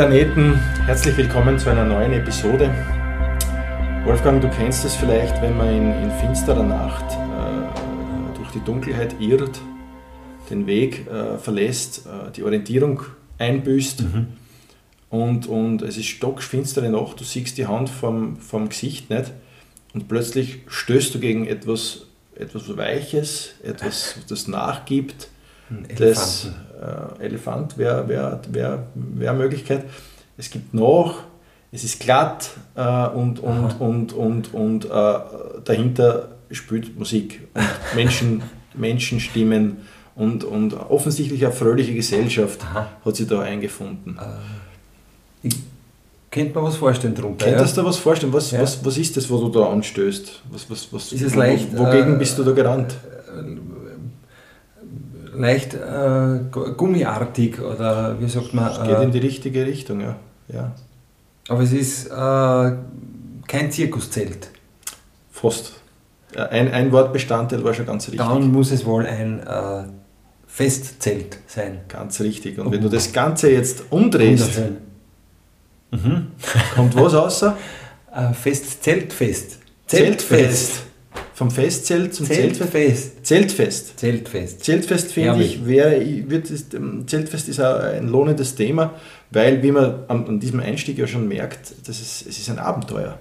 Planeten. Herzlich willkommen zu einer neuen Episode. Wolfgang, du kennst es vielleicht, wenn man in, in finsterer Nacht äh, durch die Dunkelheit irrt, den Weg äh, verlässt, äh, die Orientierung einbüßt mhm. und, und es ist stockfinstere Nacht, du siehst die Hand vom, vom Gesicht nicht und plötzlich stößt du gegen etwas, etwas Weiches, etwas, das nachgibt. Das äh, Elefant wäre wär, wär, wär Möglichkeit. Es gibt noch, es ist glatt äh, und, und, und, und, und äh, dahinter spielt Musik und Menschen, Menschenstimmen und, und offensichtlich eine fröhliche Gesellschaft Aha. hat sich da eingefunden. Äh, ich könnte mir was vorstellen darunter. Könntest ja? du was vorstellen? Was, ja. was, was ist das, wo du da anstößt? Was, was, was, ist es leicht, wogegen äh, bist du da gerannt? Leicht äh, gummiartig oder wie sagt man? Es geht äh, in die richtige Richtung, ja. ja. Aber es ist äh, kein Zirkuszelt. Fast. Ein, ein Wortbestandteil war schon ganz richtig. Dann muss es wohl ein äh, Festzelt sein. Ganz richtig. Und oh. wenn du das Ganze jetzt umdrehst, mhm. kommt was außer? Äh, Festzeltfest. Zeltfest. Zeltfest. Vom Festzelt zum Zeltfest. Zeltfest. Zeltfest. Zeltfest finde ich, wär, wird, ist, Zeltfest ist ein lohnendes Thema, weil, wie man an, an diesem Einstieg ja schon merkt, das ist, es ist ein Abenteuer.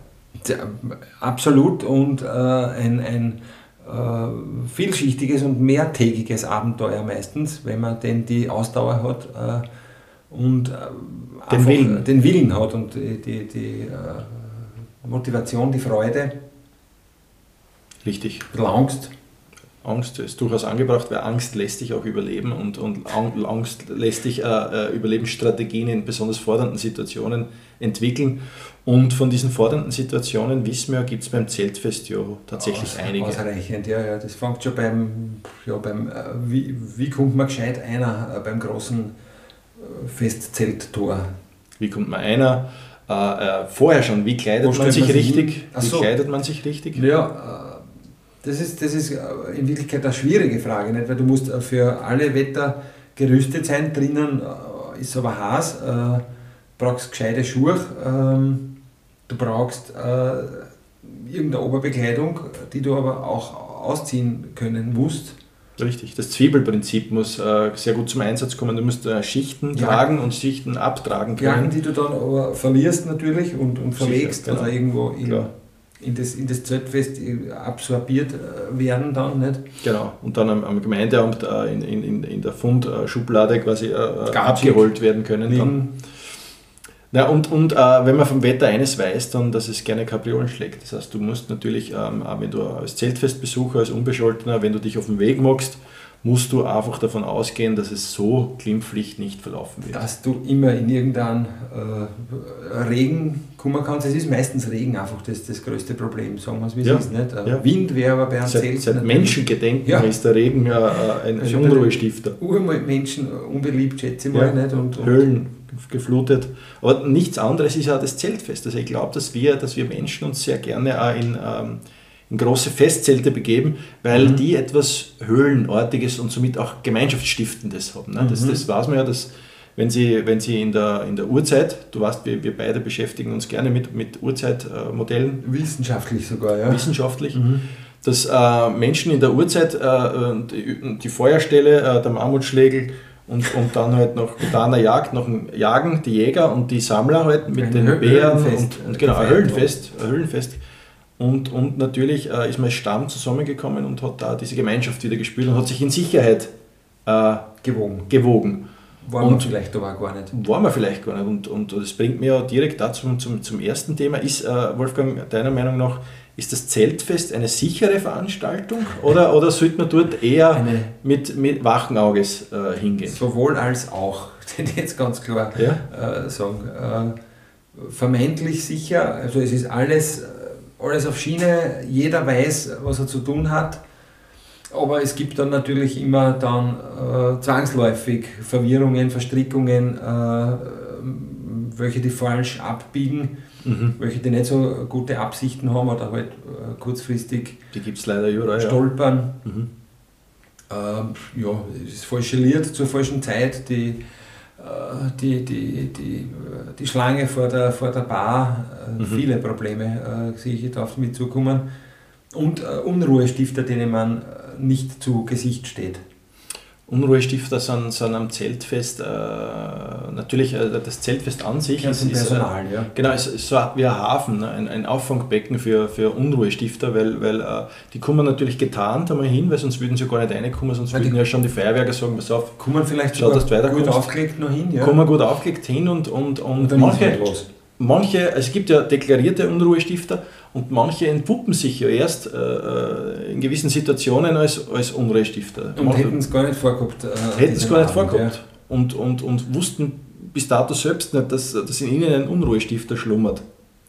Absolut und äh, ein, ein äh, vielschichtiges und mehrtägiges Abenteuer meistens, wenn man denn die Ausdauer hat äh, und äh, den Willen. den Willen hat und die, die, die äh, Motivation, die Freude Richtig. Angst. Angst ist durchaus angebracht, weil Angst lässt dich auch überleben und, und Angst lässt dich äh, äh, Überlebensstrategien in besonders fordernden Situationen entwickeln. Und von diesen fordernden Situationen, wissen wir, gibt es beim Zeltfest ja tatsächlich Aus, einige. Ausreichend, ja, ja. Das fängt schon beim, ja, beim äh, wie, wie kommt man gescheit einer äh, beim großen äh, Festzelttor? Wie kommt man einer? Äh, vorher schon, wie kleidet man sich richtig? Wie so. kleidet man sich richtig? Ja, das ist, das ist äh, in Wirklichkeit eine schwierige Frage, nicht? weil du musst äh, für alle Wetter gerüstet sein. Drinnen äh, ist aber heiß, äh, brauchst gescheite Schuhe, ähm, du brauchst äh, irgendeine Oberbekleidung, die du aber auch ausziehen können musst. Richtig, das Zwiebelprinzip muss äh, sehr gut zum Einsatz kommen. Du musst äh, Schichten ja. tragen und Schichten abtragen können. Jacken, die du dann aber verlierst natürlich und, und verlegst Sicher, genau. oder irgendwo in, in das, in das Zeltfest absorbiert äh, werden dann, nicht? Genau, und dann am, am Gemeindeamt äh, in, in, in der Fundschublade quasi äh, äh abgeholt werden können. Dann. Na, und und äh, wenn man vom Wetter eines weiß, dann, dass es gerne Kapriolen schlägt. Das heißt, du musst natürlich, ähm, wenn du als Zeltfestbesucher, als Unbescholtener, wenn du dich auf den Weg magst, musst du einfach davon ausgehen, dass es so glimpflich nicht verlaufen wird. Dass du immer in irgendeinen äh, Regen kommen kannst. Es ist meistens Regen einfach das, das größte Problem, sagen wir es wie es ja. ist. Nicht? Ja. Wind wäre aber bei einem seit, Zelt. Seit Menschengedenken ja. ist der Regen äh, ein, ein Unruhestifter. Urmenschen unbeliebt, schätze ich mal. Nicht? Und, und Höhlen geflutet. Aber nichts anderes ist ja das Zeltfest. Also ich glaube, dass wir, dass wir Menschen uns sehr gerne auch in... Ähm, in große Festzelte begeben, weil mhm. die etwas Höhlenartiges und somit auch Gemeinschaftsstiftendes haben. Ne? Das, mhm. das weiß man ja, dass wenn Sie, wenn Sie in, der, in der Urzeit, du weißt, wir, wir beide beschäftigen uns gerne mit, mit Urzeitmodellen. Wissenschaftlich sogar, ja. Wissenschaftlich. Mhm. Dass äh, Menschen in der Urzeit äh, die, die, Feuerstelle, äh, der Mammutschlägel und, und dann halt noch mit einer Jagd, noch ein Jagen, die Jäger und die Sammler halt mit ein den Bären und, und genau, ein Höhlenfest, ein Höhlenfest und, und natürlich äh, ist mein Stamm zusammengekommen und hat da diese Gemeinschaft wieder gespielt und hat sich in Sicherheit äh, gewogen. gewogen. War man vielleicht aber gar nicht. War man vielleicht gar nicht. Und, und das bringt mir ja direkt dazu zum, zum, ersten Thema. Ist, äh, Wolfgang, deiner Meinung nach, ist das Zeltfest eine sichere Veranstaltung oder, oder sollte man dort eher eine, mit, mit wachen Auges äh, hingehen? Sowohl als auch, den jetzt ganz klar ja? äh, sagen. Äh, vermeintlich sicher, also es ist alles alles auf Schiene, jeder weiß, was er zu tun hat. Aber es gibt dann natürlich immer dann äh, zwangsläufig Verwirrungen, Verstrickungen, äh, welche die falsch abbiegen, mhm. welche die nicht so gute Absichten haben oder halt äh, kurzfristig die gibt's leider überall, stolpern. Ja. Mhm. ja, es ist falschiert zur falschen Zeit. Die die, die, die, die Schlange vor der, vor der Bar, mhm. viele Probleme sehe ich auf mich zukommen. Und Unruhestifter, denen man nicht zu Gesicht steht. Unruhestifter sind, sind am Zeltfest, äh, natürlich äh, das Zeltfest an sich ja, ist, ist Personal, äh, ja. genau, ist, ist so wie ein Hafen, ne? ein, ein Auffangbecken für, für Unruhestifter, weil, weil äh, die kommen natürlich getarnt einmal hin, weil sonst würden sie gar nicht reinkommen, sonst weil würden ja schon die Feuerwerker sagen, pass auf, kommen vielleicht schau, dass du gut aufgelegt noch hin, ja. Kommen gut aufgelegt hin und, und, und, und manche, manche, es gibt ja deklarierte Unruhestifter und manche entpuppen sich ja erst äh, äh in gewissen Situationen als, als Unruhestifter. Und hätten es gar nicht vorgehabt. Äh, hätten es gar nicht vorgehabt. Ja. Und, und, und wussten bis dato selbst nicht, dass, dass in ihnen ein Unruhestifter schlummert.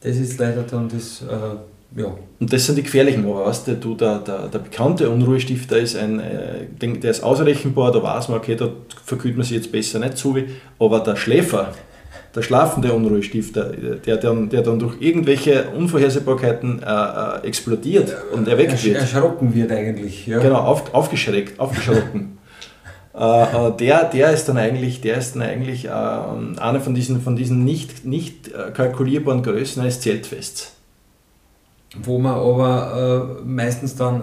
Das ist leider dann das, äh, ja. Und das sind die gefährlichen, aber weißt du, der, der, der bekannte Unruhestifter ist ein, äh, der ist ausrechenbar, da weiß man, okay, da verkühlt man sich jetzt besser nicht wie, aber der Schläfer, der schlafende Unruhestifter, der dann, der dann durch irgendwelche Unvorhersehbarkeiten äh, äh explodiert und erweckt Ersch wird. Erschrocken wird eigentlich. Ja. Genau, auf, aufgeschreckt, aufgeschrocken. äh, äh, der, der ist dann eigentlich, der ist dann eigentlich äh, eine von diesen, von diesen nicht, nicht äh, kalkulierbaren Größen eines Zeltfests. Wo man aber meistens dann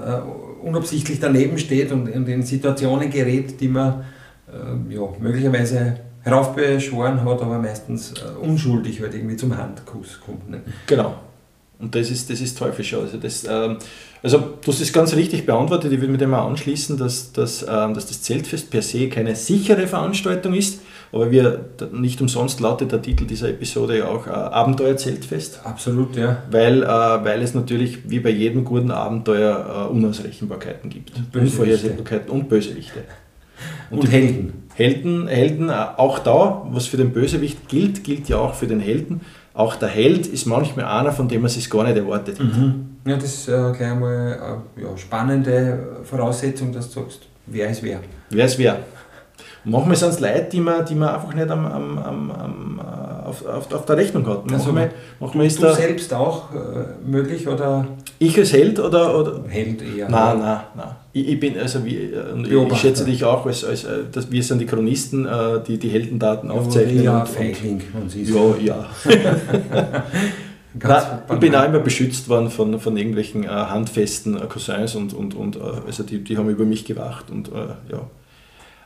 unabsichtlich daneben steht und, und, in Situationen gerät, die man ja, möglicherweise heraufbeschworen hat, aber meistens äh, unschuldig halt irgendwie zum Handkuss kommt. Ne? Genau. Und das ist, das ist teuflisch. Also, das, ähm, also du hast es ganz richtig beantwortet. Ich will mit dem mal anschließen, dass, dass, ähm, dass das Zeltfest per se keine sichere Veranstaltung ist, aber wir, nicht umsonst lautet der Titel dieser Episode ja auch äh, Abenteuerzeltfest. Absolut, ja. Weil, äh, weil es natürlich wie bei jedem guten Abenteuer äh, Unausrechenbarkeiten gibt. Unvorhersehbarkeiten und Bösewichte. Und, und Helden. Helden, Helden, äh, auch da, was für den Bösewicht gilt, gilt ja auch für den Helden. Auch der Held ist manchmal einer, von dem man es gar nicht erwartet. Mhm. Ja, das ist äh, gleich einmal äh, ja, spannende Voraussetzung, dass du sagst, wer ist wer. Wer ist wer. manchmal sind es Leute, die man, die man einfach nicht am, am, am, am äh, auf, auf, auf, der Rechnung hat. Also manchmal, manchmal ist du selbst auch äh, möglich oder ich als Held oder. oder? Held eher. Nein, nein, nein. Ich, ich bin, also wie, äh, ich schätze dich auch als, als äh, das, wir sind die Chronisten, äh, die die Heldendaten aufzeichnen. Ja, und, Feigling, und, ja, ja. Nein, ich bin auch immer beschützt worden von, von irgendwelchen äh, handfesten Cousins und, und, und äh, also die, die haben über mich gewacht und äh, ja.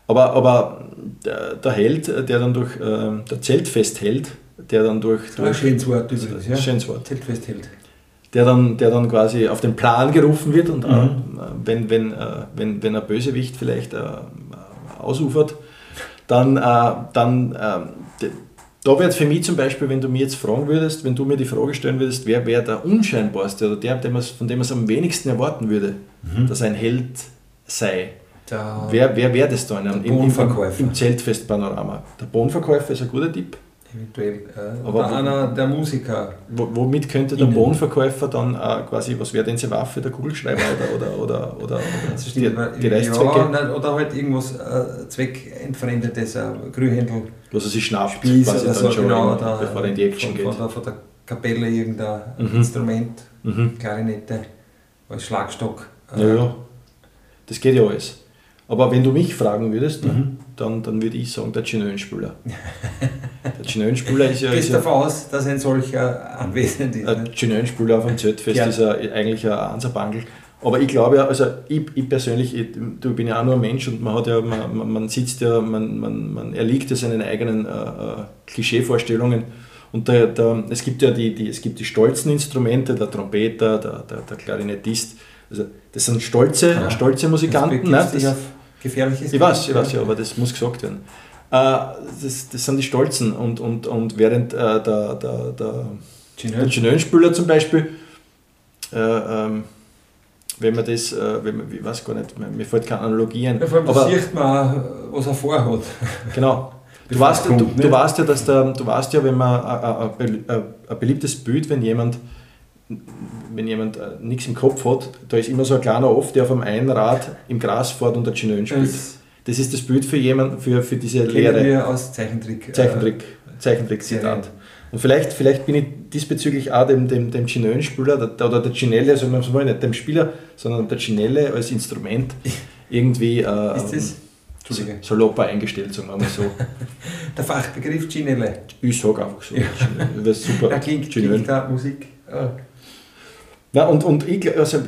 Aber, aber der, der, Held, der dann durch der Zeltfestheld, der dann durch. durch ein schönes Wort übrigens, ja. Schönes Wort. Zeltfestheld der dann, der dann quasi auf den Plan gerufen wird und mhm. äh, wenn, wenn, äh, wenn, wenn ein Bösewicht vielleicht äh, ausufert, dann, äh, dann äh, da wird für mich zum Beispiel, wenn du mir jetzt fragen würdest, wenn du mir die Frage stellen würdest, wer wäre der unscheinbarste oder der, von dem man es am wenigsten erwarten würde, mhm. dass er ein Held sei. Der wer wer wäre das da in einem, im, im, im Zeltfestpanorama? Der Bohnenverkäufer ist ein guter Tipp. Eventuell. Äh, Aber wo, einer der Musiker. Womit könnte der Bohnenverkäufer dann äh, quasi, was wäre denn seine Waffe, der Kugelschreiber oder, oder, oder, oder, oder die, die Reißzwecke? Ja, oder halt irgendwas äh, Zweckentfremdetes, ein Grühhändel. Was er sich schnappt, Spieß quasi dann so, schon, genau, da, bevor er in die Action von, geht. Von der, von der Kapelle irgendein mhm. Instrument, mhm. Klarinette, als Schlagstock. Äh, ja, ja, das geht ja alles. Aber wenn du mich fragen würdest, mhm. dann, dann würde ich sagen, der Chinönspüler. Der Chinönspüler ist ja. Gehst du davon aus, dass ein solcher anwesend ist? Ein Chinönspüler auf dem Zeltfest ja. ist ja eigentlich ein Ansabangel. Aber ich glaube ja, also ich, ich persönlich, ich, du bin ja auch nur ein Mensch und man hat ja, man, man sitzt ja, man, man, man erliegt ja seinen eigenen äh, äh Klischeevorstellungen. Und der, der, es gibt ja die, die, es gibt die stolzen Instrumente, der Trompeter, der, der, der Klarinettist. Also das sind stolze, ja. stolze Musikanten. Das ne? Gefährlich ist. Ich weiß, ich weiß ja, aber das muss gesagt werden. Äh, das, das sind die Stolzen und, und, und während äh, der, der, der, der Genönspüler zum Beispiel, äh, ähm, wenn man das, wenn man, ich weiß gar nicht, mir fällt keine Analogien. Ja, vor allem aber, sieht man, was er vorhat. Genau. Du weißt, du, du, weißt ja, dass der, du weißt ja, wenn man ein, ein beliebtes Bild, wenn jemand wenn jemand äh, nichts im Kopf hat, da ist immer so ein kleiner Off, der auf einem Einrad im Gras fährt und der Chinön spielt. Das, das ist das Bild für jemanden, für, für diese Lehre. wir aus Zeichentrick. Äh, Zeichentrick, Zeichentrick-Zitat. Und vielleicht, vielleicht bin ich diesbezüglich auch dem, dem, dem Chinön-Spieler oder der Chinelle, also man soll nicht dem Spieler, sondern der Chinelle als Instrument irgendwie äh, ist das? Ähm, eingestellt, sagen wir mal so. Der Fachbegriff Ginelle. Ich sage einfach so. Ja. Das ist super. Da klingt, klingt da Musik. Ja. Na, und, und ich, also,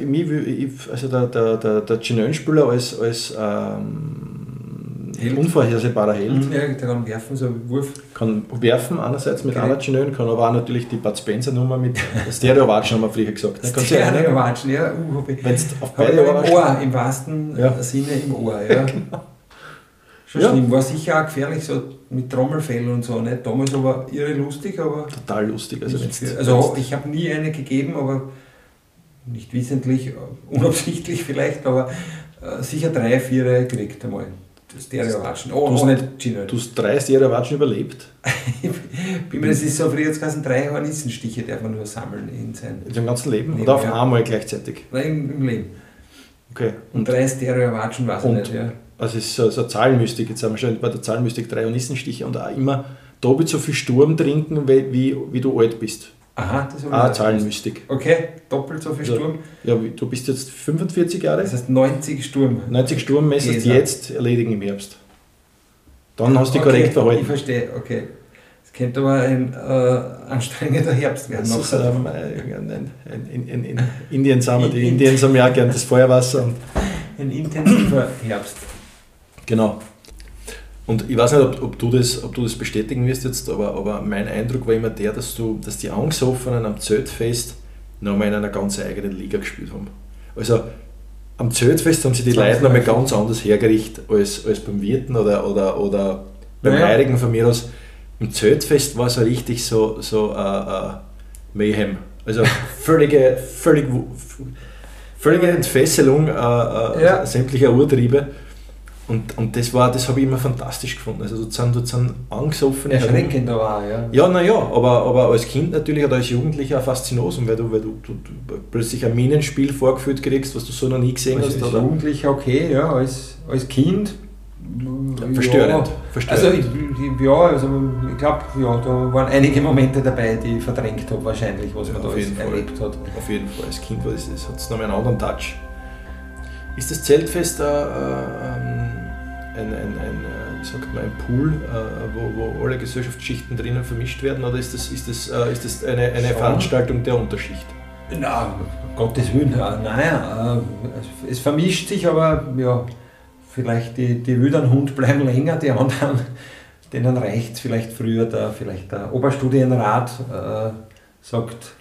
also der, der, der, der Ginelle-Spieler als, als ähm, Held. unvorhersehbarer Held. Mhm, ja, der kann werfen, so ein Wurf. Kann werfen einerseits mit okay. einer Ginelle, kann aber auch natürlich die Bud Spencer-Nummer mit Stereo-Watschen, haben wir früher gesagt. Ne? Stereo-Watschen, ja. Uh, Wenn auf beide. Im Ohr, im wahrsten ja. Sinne im Ohr, ja. genau. Schon ja. schlimm. War sicher auch gefährlich, so mit Trommelfell und so. Nicht? Damals aber irre lustig, aber. Total lustig. Also, also ich habe nie eine gegeben, aber nicht wissentlich, unabsichtlich vielleicht, aber äh, sicher drei, vier gekriegt einmal. Stereo-Watschen. Oh, du, ohne Gino. Du hast drei Stereo-Watschen überlebt? Bin mir, das ist so früher jetzt ganzen drei Hornissenstiche darf man nur sammeln in sein. In seinem ganzen Leben? Leben oder auf ja. einmal gleichzeitig? Nein, im Leben. Okay. Und, und drei Stereo-Watschen weiß ich nicht, ja. Also es ist so, so Zahlenmystik, jetzt haben wir schon bei der Zahlenmystik drei Hornissenstiche und auch immer doppelt so viel Sturm trinken, wie, wie, wie du alt bist. Aha, das habe ich Ah, Zahlenmystik. Okay, doppelt so viel Sturm. Ja, du bist jetzt 45 Jahre. Das heißt 90 Sturm. 90 Sturm messerst jetzt erledigen im Herbst. Dann hast du dich okay, korrekt verhalten. Ich verstehe, okay. Es könnte aber ein äh, anstrengender Herbst werden. Das ist, ähm, in, in, in, Indien sind wir, die Indiens haben ja gern das Feuerwasser. ein intensiver Herbst. Genau. Und ich weiß nicht, ob, ob, du, das, ob du das bestätigen wirst jetzt, aber, aber mein Eindruck war immer der, dass, du, dass die Angesoffenen am Zeltfest nochmal in einer ganz eigenen Liga gespielt haben. Also am Zeltfest haben sie die Leute nochmal ganz anders hergerichtet als, als beim Wirten oder, oder, oder beim naja. Heirigen von mir aus. Im Zeltfest war es so richtig so, so uh, uh, Mayhem. Also völlige, völlig, völlige Entfesselung uh, ja. sämtlicher Urtriebe. Und, und das war, das habe ich immer fantastisch gefunden. Also dort sind, dort sind angesoffene Erschreckend war, ja. Ja, naja, aber, aber als Kind natürlich oder als Jugendlicher auch faszinosum, weil du, weil du, du, du plötzlich ein Minenspiel vorgeführt kriegst, was du so noch nie gesehen also hast. Als oder? Jugendlicher okay, ja, als, als Kind verstörend. Ja, verstörend. Also ich, ja, also ich glaube, ja, da waren einige Momente dabei, die ich verdrängt habe wahrscheinlich, was ja, man da erlebt hat. Auf jeden Fall, als Kind war das, das hat es noch einen anderen Touch. Ist das Zeltfest äh, ähm, ein, ein, ein, äh, wie sagt man, ein Pool, äh, wo, wo alle Gesellschaftsschichten drinnen vermischt werden, oder ist das, ist das, äh, ist das eine, eine Veranstaltung der Unterschicht? Na, Gottes Willen, naja, es vermischt sich, aber ja, vielleicht die, die wilden Hund bleiben länger, die anderen, denen reicht es vielleicht früher, der, vielleicht der Oberstudienrat äh, sagt,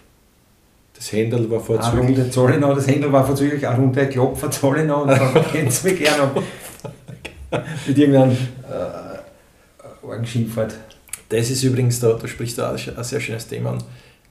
das Händel war vorzüglich. Runde Zollenau, das Händel war vorzüglich, eine Runde Klopfer Zollenau und dann kennt es mich gerne mit irgendeinem äh, Orgenschimpfwort. Das ist übrigens, da, da sprichst du auch ein sehr schönes Thema an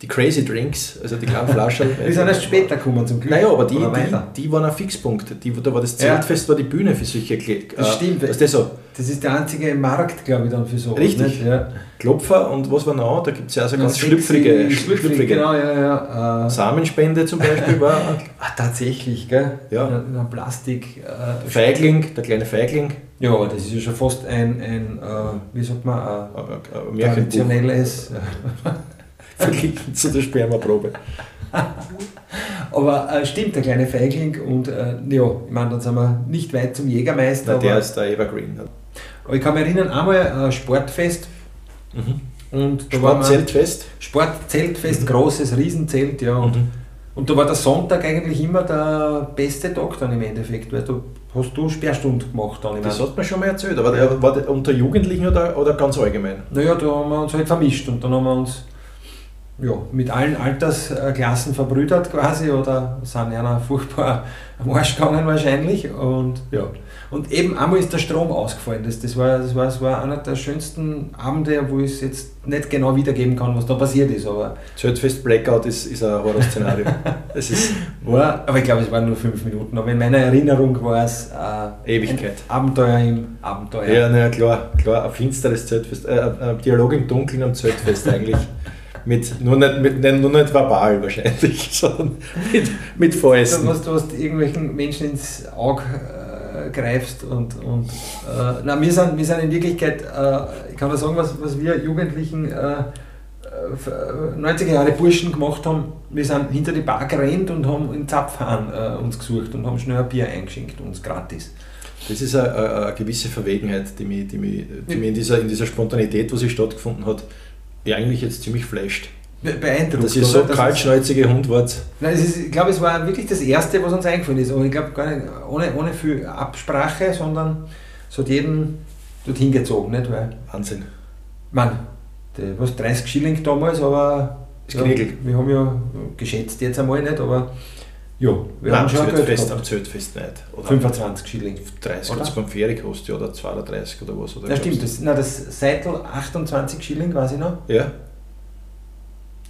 die Crazy Drinks, also die kleinen Flaschen. die sind erst später gekommen zum Glück. Naja, aber die, die, die waren ein Fixpunkt. Die, da war das Zeltfest, ja. war die Bühne für solche äh, Das stimmt. Ist das, so? das ist der einzige Markt, glaube ich, dann für so. Richtig. Ja. Klopfer und was war noch? Da gibt es ja also ganz schlüpfrige, schlüpfrige. Genau, ja, ja. Äh, Samenspende zum Beispiel war. ah, tatsächlich, gell? Ja. In, in Plastik. Äh, Feigling, der kleine Feigling. Ja, aber das ist ja schon fast ein, ein äh, wie sagt man, ein, ein traditionelles. verglichen zu der Spermaprobe. Aber äh, stimmt, der kleine Feigling und äh, ja, ich meine, dann sind wir nicht weit zum Jägermeister. Na, der ist der Evergreen. Aber ich kann mich erinnern, einmal ein äh, Sportfest. Mhm. Und Sportzeltfest? Sportzeltfest, mhm. großes Riesenzelt, ja. Und, mhm. und da war der Sonntag eigentlich immer der beste Tag dann im Endeffekt, weil du hast du Sperrstunde gemacht dann. Das hat man schon mal erzählt, aber der, war der unter Jugendlichen oder, oder ganz allgemein? Naja, da haben wir uns halt vermischt und dann haben wir uns ja, mit allen Altersklassen verbrüdert quasi oder sind einer furchtbar am Arsch gegangen wahrscheinlich. Und, ja. und eben einmal ist der Strom ausgefallen. Das, das, war, das, war, das war einer der schönsten Abende, wo ich es jetzt nicht genau wiedergeben kann, was da passiert ist. Aber Zeltfest Blackout ist, ist ein Horrorszenario. war, aber ich glaube, es waren nur fünf Minuten. Aber in meiner Erinnerung war es äh, Ewigkeit. Abenteuer im Abenteuer. Ja, na, klar, klar, ein finsteres Zeltfest. Äh, ein Dialog im Dunkeln am Zeltfest eigentlich. Mit, nur, nicht, mit, nur nicht verbal wahrscheinlich, sondern mit, mit Fäusten. Du, du hast irgendwelchen Menschen ins Auge äh, greifst und, und äh, na, wir, sind, wir sind in Wirklichkeit, äh, ich kann nur sagen, was, was wir Jugendlichen 90er äh, Jahre Burschen gemacht haben, wir sind hinter die Bar gerannt und haben in Zapfhahn äh, uns gesucht und haben schnell ein Bier eingeschenkt, uns gratis. Das ist eine, eine, gewisse Verwegenheit, die mich, die mich, die mich in, dieser, in dieser Spontanität, wo sie stattgefunden hat, ja eigentlich jetzt ziemlich flasht. Beeindruckt. Dass ihr so kaltschnäuzige Hund wart. Nein, ist, ich glaube, es war wirklich das Erste, was uns eingefallen ist. Aber ich glaube gar nicht ohne, ohne viel Absprache, sondern es hat jeden dorthin gezogen. Nicht? Weil, Wahnsinn. Mann, der, was 30 Schilling damals, aber ja, wir haben ja geschätzt jetzt einmal nicht, aber ja, wir Nein, haben schon am Zeltfest nicht. Oder 25 Schilling. 30 oder? beim Ferry kostet ja, oder 32 oder was. Oder ja, stimmt. Das, nein, das Seitel 28 Schilling, weiß ich noch. Ja.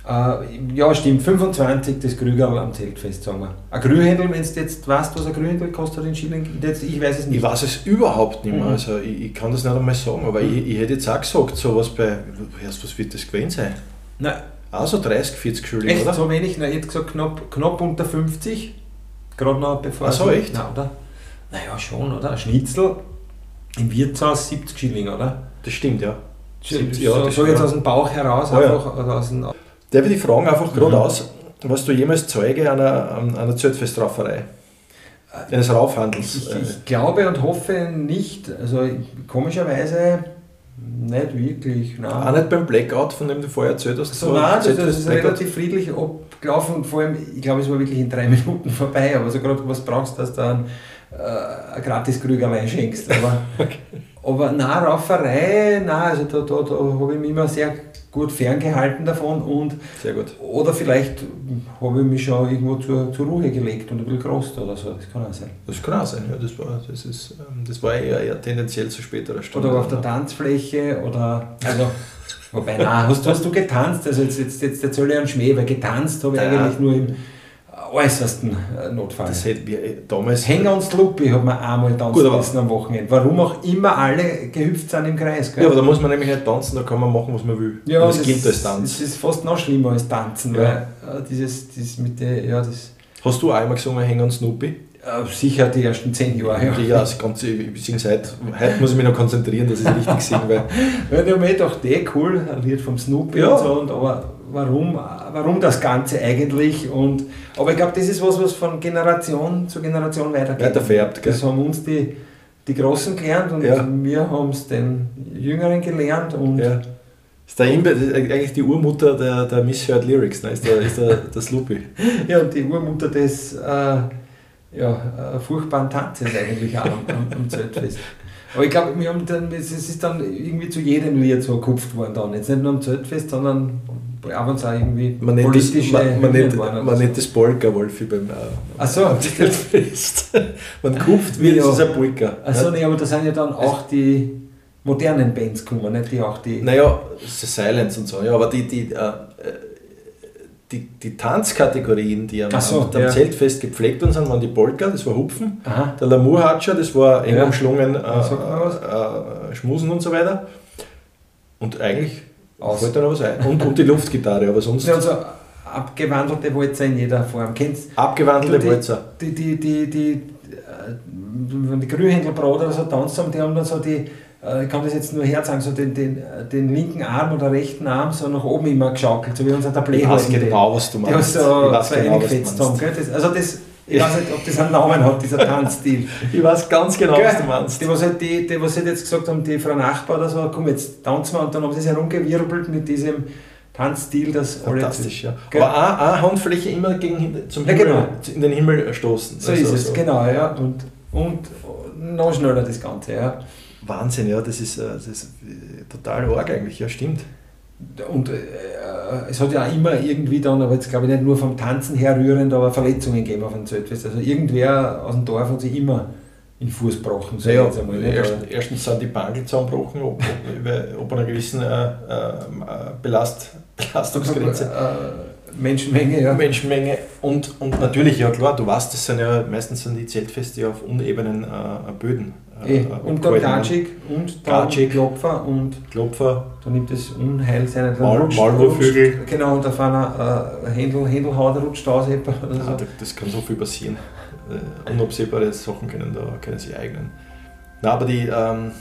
Äh, ja, stimmt, 25 das Krügerl am Zeltfest, sagen wir. Ein Grühhändel, wenn du jetzt weißt, was ein Grühhändel kostet in Schilling, ich weiß es nicht. Ich weiß es überhaupt nicht mehr, mhm. also ich, ich, kann das nicht einmal sagen, aber mhm. ich, ich, hätte jetzt auch gesagt, so was bei, was wird das gewesen sein? Nein. Also 30, 40 Schilling, echt, oder? so wenig? Nein, ich hätte gesagt knapp, knapp unter 50, gerade noch bevor... Ach so, echt? Nein, oder? Naja, schon, oder? Ein Schnitzel im Wirtshaus 70 Schilling, oder? Das stimmt, ja. 70, ja, so, so jetzt aus dem Bauch heraus, oh, einfach ja. aus dem Darf ich die fragen einfach geradeaus, mhm. warst du jemals Zeuge einer, einer Zeltfestrauferei? Eines Raufhandels? Ich, ich, glaube und hoffe nicht. Also komischerweise nicht wirklich. Nein. Auch nicht beim Blackout, von dem du vorher erzählt hast? So, nein, das, das ist Blackout. relativ friedlich abgelaufen. Vor allem, ich glaube, es war wirklich in drei Minuten vorbei. Aber so gerade was brauchst, dass du dann äh, ein gratis Krügerlein schenkst. Aber, okay. Aber nein, Rauferei, nein, also da, da, da habe ich mich immer sehr gut ferngehalten davon und Sehr gut. oder vielleicht habe ich mich schon irgendwo zur, zur Ruhe gelegt und ein bisschen gerost oder so, das kann auch sein. Das kann auch sein, ja, das war, das ist, ähm, das war eher, eher tendenziell zu späterer Stunde. Oder auf der Tanzfläche oder, also, wobei, nein, hast, hast du getanzt, also jetzt, jetzt, jetzt erzähle ich einen Schmäh, weil getanzt habe ich ja. eigentlich nur im äußersten äh, Notfall. Das hätten wir äh, damals. Hänger und Sluppi hat man einmal tanzen müssen am Wochenende. Warum auch immer alle gehüpft sind im Kreis. Gell? Ja, aber da muss man nämlich nicht tanzen, da kann man machen, was man will. Ja, das, das gilt als Tanz. Das ist fast noch schlimmer als Tanzen, ja. weil äh, dieses, dieses mit der, ja, das. Hast du einmal gesungen Hänger und Snoopy? Äh, sicher die ersten zehn Jahre. Ja, ja das ganze, ich singe seit, heute muss ich mich noch konzentrieren, dass ich richtig singe. Weil ja, ich mir gedacht, eh cool, ein Lied vom Snoopy ja. und so, und, aber warum, warum das Ganze eigentlich? Und, aber ich glaube, das ist was, was von Generation zu Generation weitergeht. Weiterfärbt, gell? Das haben uns die, die Großen gelernt und ja. wir haben es den Jüngeren gelernt. Und ja. Ist der Imbe, eigentlich die Urmutter der, der Misheard Lyrics, ne? ist der, ist der, der Sloopy. ja, und die Urmutter des äh, ja, äh, furchtbaren Tanzes eigentlich auch am, am, am Zeltfest. Aber ich glaube, es ist dann irgendwie zu jedem Lied so gekupft worden dann. Jetzt nicht nur am Zeltfest, sondern ab und zu irgendwie man nennt politische das, man, man nennt, man nennt das Polka, Wolfi, beim äh, so. Zeltfest. man kupft wie ja. ist ein Polka. Achso, nee, aber da sind ja dann auch die modernen Bands gekommen, nicht die auch die... Naja, Silence und so, ja, aber die, die, äh, die, die Tanzkategorien, die am, so, am, am ja. Zeltfest gepflegt worden sind, waren die Polka, das war Hupfen, Aha. der Lamurhatscher, das war eng ja. umschlungen, äh, äh, Schmusen und so weiter. Und eigentlich Aus. fällt da noch was ein. Und, und die Luftgitarre, aber sonst. Also abgewandelte Walzer in jeder Form. Kennst Abgewandelte die, Walzer. Die, die, die, die, wenn die Grünhändlerbrot oder so tanzt haben, die haben dann so die äh, ich kann das jetzt nur herzagen, so den, den, den linken Arm oder rechten Arm so nach oben immer geschaukelt, so wie unser Tablet. Ich weiß genau, was du meinst. Die so ich weiß genau, was du haben, das, also das, ich weiß nicht, ob das einen Namen hat, dieser Tanzstil. ich weiß ganz genau, Gell? was du meinst. Die, was halt, die, die, was halt jetzt gesagt haben, die Frau Nachbar oder so, komm, jetzt tanzen wir und dann haben sie sich herumgewirbelt mit diesem Tanzstil, das Fantastisch, alle. ja. Aber eine, eine Handfläche immer gegen, zum Himmel, ja, genau. in den Himmel stoßen. So also, ist es, so. genau, ja. Und, und noch schneller das Ganze, ja. Wahnsinn, ja, das ist, äh, das ist äh, total arg eigentlich, ja, stimmt. Und äh, es hat ja auch immer irgendwie dann, aber jetzt glaube ich nicht nur vom Tanzen her rührend, aber Verletzungen gegeben auf dem Zeltfest. Also irgendwer aus dem Dorf hat sich immer in Fuß gebrochen. So ja, einmal, erst, erstens sind die Bangel zusammengebrochen, ob, ob, ob einer gewissen äh, äh, Belast, Belastungsgrenze. Menschenmenge, ja. Menschenmenge und, und natürlich, ja klar, du weißt, das sind ja meistens sind die Zeltfeste auf unebenen äh, Böden. Äh, äh, und dann Gatschig und dann Klopfer und Klopfer. Da nimmt das Unheil seine Mal, Malwurfvögel. Genau, und auf einer äh, Händel, Händelhaut rutscht aus. Oder so. Ja, das kann so viel passieren. Äh, unabsehbare Sachen können da können sich eignen. Na, aber die, ähm,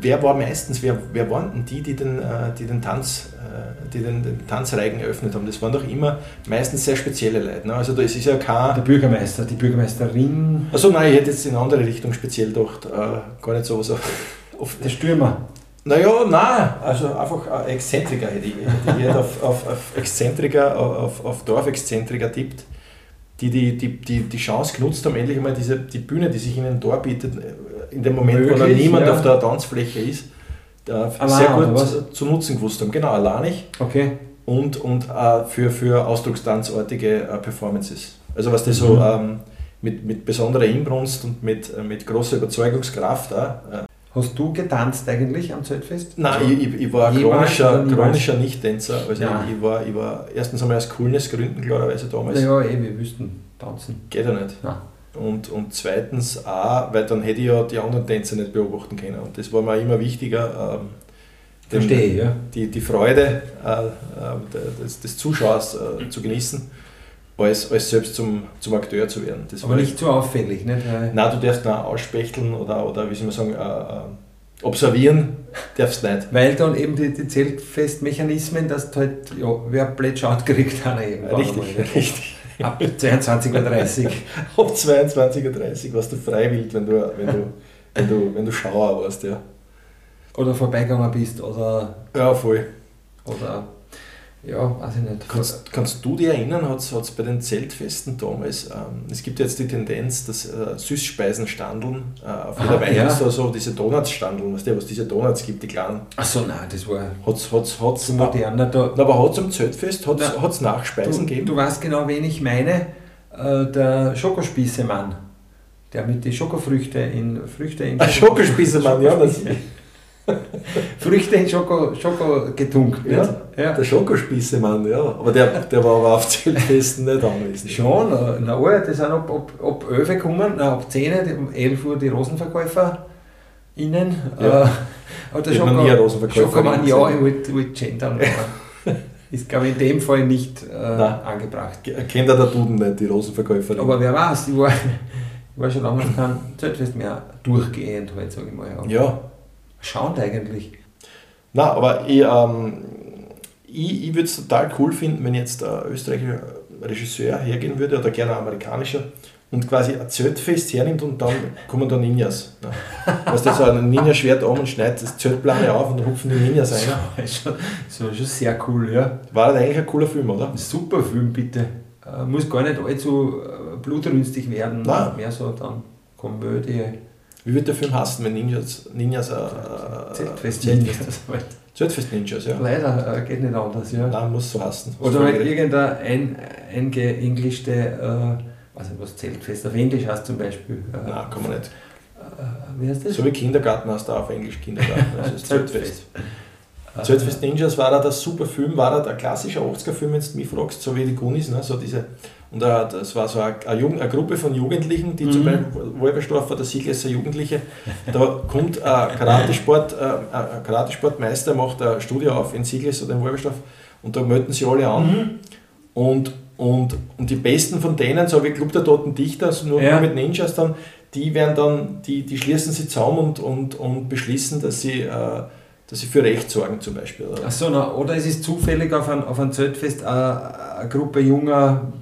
wer war meistens, wer, wer waren denn die, die den, äh, die den Tanz, äh, die den, den Tanzreigen eröffnet haben? Das waren doch immer meistens sehr spezielle Leute. Ne? Also da ist, ja kein... Der Bürgermeister, die Bürgermeisterin. Also nein, ich hätte jetzt in eine andere Richtung speziell gedacht. Äh, gar nicht so was auf, Der Stürmer. Naja, nein, also einfach Exzentriker hätte ich. Ich hätte auf, auf, auf Exzentriker, auf, auf Dorfexzentriker tippt die die, die, die die Chance genutzt haben, endlich einmal diese, die Bühne, die sich ihnen da bietet, in dem Moment, Möglich, wo da niemand ja. auf der Tanzfläche ist, da sehr gut zu, nutzen gewusst haben. Genau, alleinig. Okay. Und, und äh, für, für ausdruckstanzartige äh, Performances. Also was das mhm. so ähm, mit, mit besonderer Inbrunst und mit, äh, mit großer Überzeugungskraft auch, äh, Hast du getanzt eigentlich am Zeltfest? Nein, also, ich, ich, war chronischer, chronischer Nicht-Tänzer. Also ja. ich, war, ich war erstens einmal aus Coolness-Gründen klarerweise damals. Ja, eh, wir wüssten tanzen. Geht ja nicht. Ja. Und, und zweitens auch, weil dann hätte ich ja die anderen Tänzer nicht beobachten können. Und das war mir immer wichtiger. Ähm, Verstehe, ja. Die, die Freude äh, äh, des, des Zuschauers äh, zu genießen als, als selbst zum, zum Akteur zu werden. Das Aber nicht zu auffällig, nicht? Nein, du darfst noch ausspechteln oder, oder wie soll man sagen, äh, äh, observieren darfst nicht. Weil dann eben die, die Zeltfestmechanismen, dass du halt, ja, wer blöd schaut, kriegt einer irgendwann. Richtig, einmal, richtig. Ab 22.30 Uhr. Ab 22.30 Uhr warst du freiwillig, wenn du, wenn du, wenn du, wenn du Schauer warst, ja. Oder vorbeigegangen bist, oder... Ja, voll. Oder ja, weiß ich nicht. Kannst, kannst du dich erinnern, hat es bei den Zeltfesten damals, ähm, es gibt jetzt die Tendenz, dass äh, Süßspeisenstandeln äh, auf jeder Weihnachts ja. so diese Donutsstandeln, weißt du, was diese Donuts gibt, die kleinen. Achso, nein, das war. Hat's, hat's, hat's, moderner da. aber hat es am Zeltfest hat's, Nachspeisen du, gegeben? Du weißt genau, wen ich meine. Äh, der Schokospießemann, der mit den Schokofrüchte in Früchte in. Schoko Schokospießemann, ja, das Früchte in Schoko, Schoko getunkt. Ja, ja. der Schokospießemann, ja. Aber der, der war aber auf Zeltfesten nicht anwesend. Schon, na, oh, die sind ab, ab, ab 11 gekommen, na, ab 10, um 11 Uhr die Rosenverkäufer innen. Ja. Äh, aber der Schoko, Schokomann, ja, ich wollte wollt gendern. Ist, glaube ich, in dem Fall nicht äh, angebracht. Kennt er der Duden nicht, die Rosenverkäuferin? Aber wer weiß, ich war, ich war schon lange kein Zeltfest mehr durchgehend, halt, sage ich mal. Ja. Ja schauend eigentlich. Na, aber ich, ähm, ich, ich würde es total cool finden, wenn jetzt ein österreichischer Regisseur hergehen würde oder gerne ein amerikanischer und quasi ein Zeltfest hernimmt und dann kommen da Ninjas. Ne? Weißt du, so ein Ninja-Schwert an und schneidet das Zeltplane auf und dann hupfen die Ninjas ein. So, schon, schon sehr cool, ja. War das eigentlich ein cooler Film, oder? Super Film, bitte. Äh, muss gar nicht allzu äh, blutrünstig werden, Nein. mehr so dann Komödie. Wie wird der Film heißen, wenn Ninjas, Ninjas äh, Zeltfest Ninjas. Zeltfest Ninjas, ja. Leider äh, geht nicht anders, ja. Nein, muss so heißen. Oder halt irgendein eingeenglischte, äh, nicht was, Zeltfest auf Englisch heißt zum Beispiel. Äh, Nein, kann man nicht. Äh, wie heißt das? So wie Kindergarten heißt da auf Englisch Kindergarten. Also Zeltfest. Zeltfest Ninjas war da der super Film, war da der klassische 80er-Film, wenn du mich fragst, so wie die Goonies, ne? so diese und das war so eine, eine, Gruppe von Jugendlichen, die mhm. zum Beispiel Wolberstorfer, der Sieglesser Jugendliche, da kommt ein Karatesport, äh, ein Karatesportmeister, macht ein Studio auf in Siegless oder in Wolberstorf und da melden sie alle an. Mhm. Und, und, und die besten von denen, so wie Club der Toten Dichter, also nur, ja. mit Ninjas dann, die werden dann, die, die schließen sich zusammen und, und, und beschließen, dass sie äh, dass sie für Recht sorgen zum Beispiel. Oder? Ach na, oder es ist zufällig auf ein, auf ein Zeltfest eine, eine Gruppe junger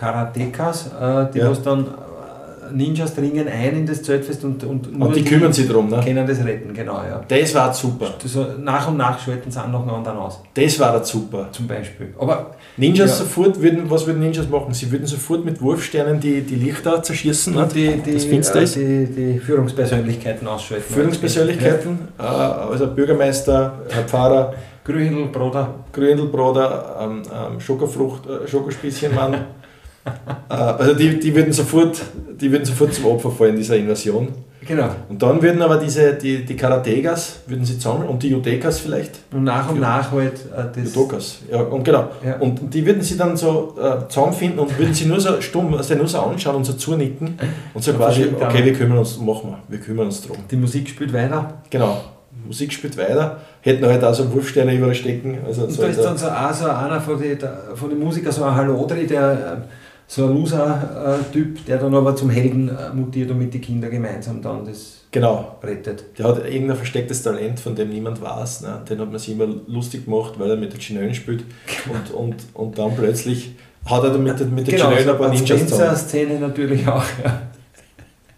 Karatekas, äh, die ja. was dann äh, Ninjas dringen ein in das Zeltfest und, und, und die, die kümmern sich darum, ne? Können das retten, genau, ja. Das war super. So nach und nach schalten sie an noch einen anderen aus. Das war super. Zum Beispiel. Aber Ninjas ja. sofort würden, was würden Ninjas machen? Sie würden sofort mit Wurfsternen die, die Lichter zerschießen, und die, die, das Finster ist. Die, die Führungspersönlichkeiten ausschalten. Führungspersönlichkeiten, ja. Äh, also Bürgermeister, Herr Pfarrer, Grühendelbroder. Grühendelbroder, ähm, ähm, Schokofrucht, äh, Schokospießchenmann. Äh, also die, die, würden sofort, die würden sofort zum Opfer fallen dieser Invasion. Genau. Und dann würden aber diese, die, die Karategas, würden sie zusammen, und die Judekas vielleicht. Und nach und nach halt äh, das. Judokas, ja, und genau. Ja. Und die würden sie dann so äh, zusammenfinden und würden sie nur so stumm, also nur so anschauen und so zunicken und so quasi, okay, wir kümmern uns, machen wir, wir kümmern uns drum. Die Musik spielt weiter. Genau. Musik spielt weiter, hätten halt auch so einen Wurfsteiner überstecken. Also und so da ist dann so, auch so einer von den, von den Musikern, so ein Hallodri, der so ein Loser-Typ, der dann aber zum Helden äh, mutiert und mit den Kindern gemeinsam dann das genau. rettet. Der hat irgendein verstecktes Talent, von dem niemand weiß. Ne? Den hat man sich immer lustig gemacht, weil er mit der Chinellen spielt. Und, und, und dann plötzlich hat er mit, mit der genau, Chinellen so ein paar Ninjas Spencer-Szene natürlich auch. Ja.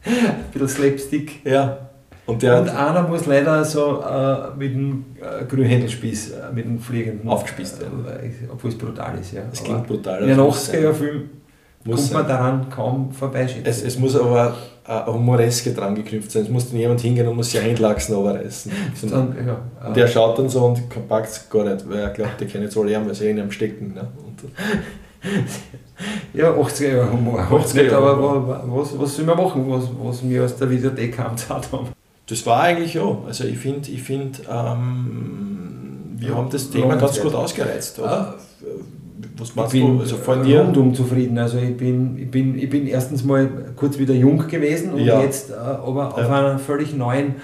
ein bisschen Slapstick. Ja. Und, und einer muss leider so äh, mit dem äh, Grünhändelspieß, äh, mit dem fliegenden aufgespießt werden. Äh, obwohl es brutal ist. Ja. Es klingt brutal. In einem 80er-Film kommt man daran kaum vorbei. Es, es muss aber eine Humoreske dran geknüpft sein. Es muss dann jemand hingehen und muss sich Händlachsen runterreißen. Dann, ja, und der schaut dann so und packt es gar nicht, weil er glaubt, der kann jetzt alle haben, weil sie in einem stecken. Ne? ja, 80er Jahre Humor. 80er Jahre aber was, was soll man machen, was, was wir aus der Videothek haben Das war eigentlich ja. Also ich finde, ich find, ähm, wir haben das Thema ganz gut ausgereizt. Oder? Was machst ich bin du? Also von dir? rundum zufrieden. Also ich bin, ich, bin, ich bin erstens mal kurz wieder jung gewesen und ja. jetzt äh, aber auf einer völlig neuen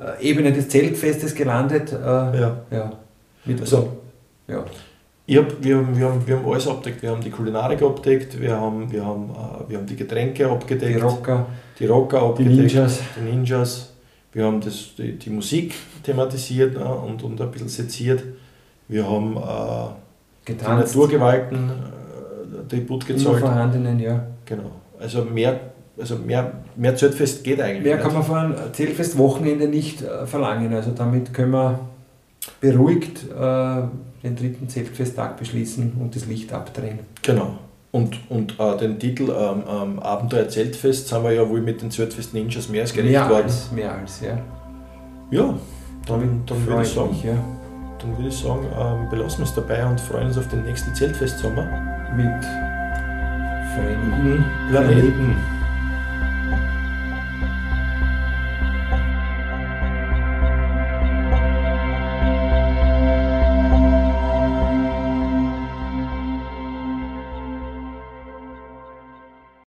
äh, Ebene des Zeltfestes gelandet. Äh, ja. ja. Mit, also, ja. Ich hab, wir, haben, wir, haben, wir haben alles abdeckt. Wir haben die Kulinarik abdeckt, wir haben, wir haben, äh, wir haben die Getränke abgedeckt. Die Rocker. Die Rocker abgedeckt. Die Ninjas. Die Ninjas. Wir haben das, die, die Musik thematisiert und, und ein bisschen seziert. Wir haben äh, Getanzt. Die Naturgewalten, äh, Tribut gezollt. Immer vorhandenen, ja. Genau. Also mehr, also mehr, mehr Zeltfest geht eigentlich Mehr nicht. kann man von einem Zeltfest-Wochenende nicht äh, verlangen. Also damit können wir beruhigt äh, den dritten Zeltfesttag beschließen und das Licht abdrehen. Genau. Und, und äh, den Titel ähm, ähm, Abenteuer Zeltfest sind wir ja wohl mit den Zeltfest Ninjas mehr als gerecht mehr worden. Als, mehr als, ja. Ja, dann, dann würde ich sagen. Mich, ja dann würde ich sagen, ähm, belassen wir es dabei und freuen uns auf den nächsten Zeltfestsommer. Mit fremden Planeten. Planeten.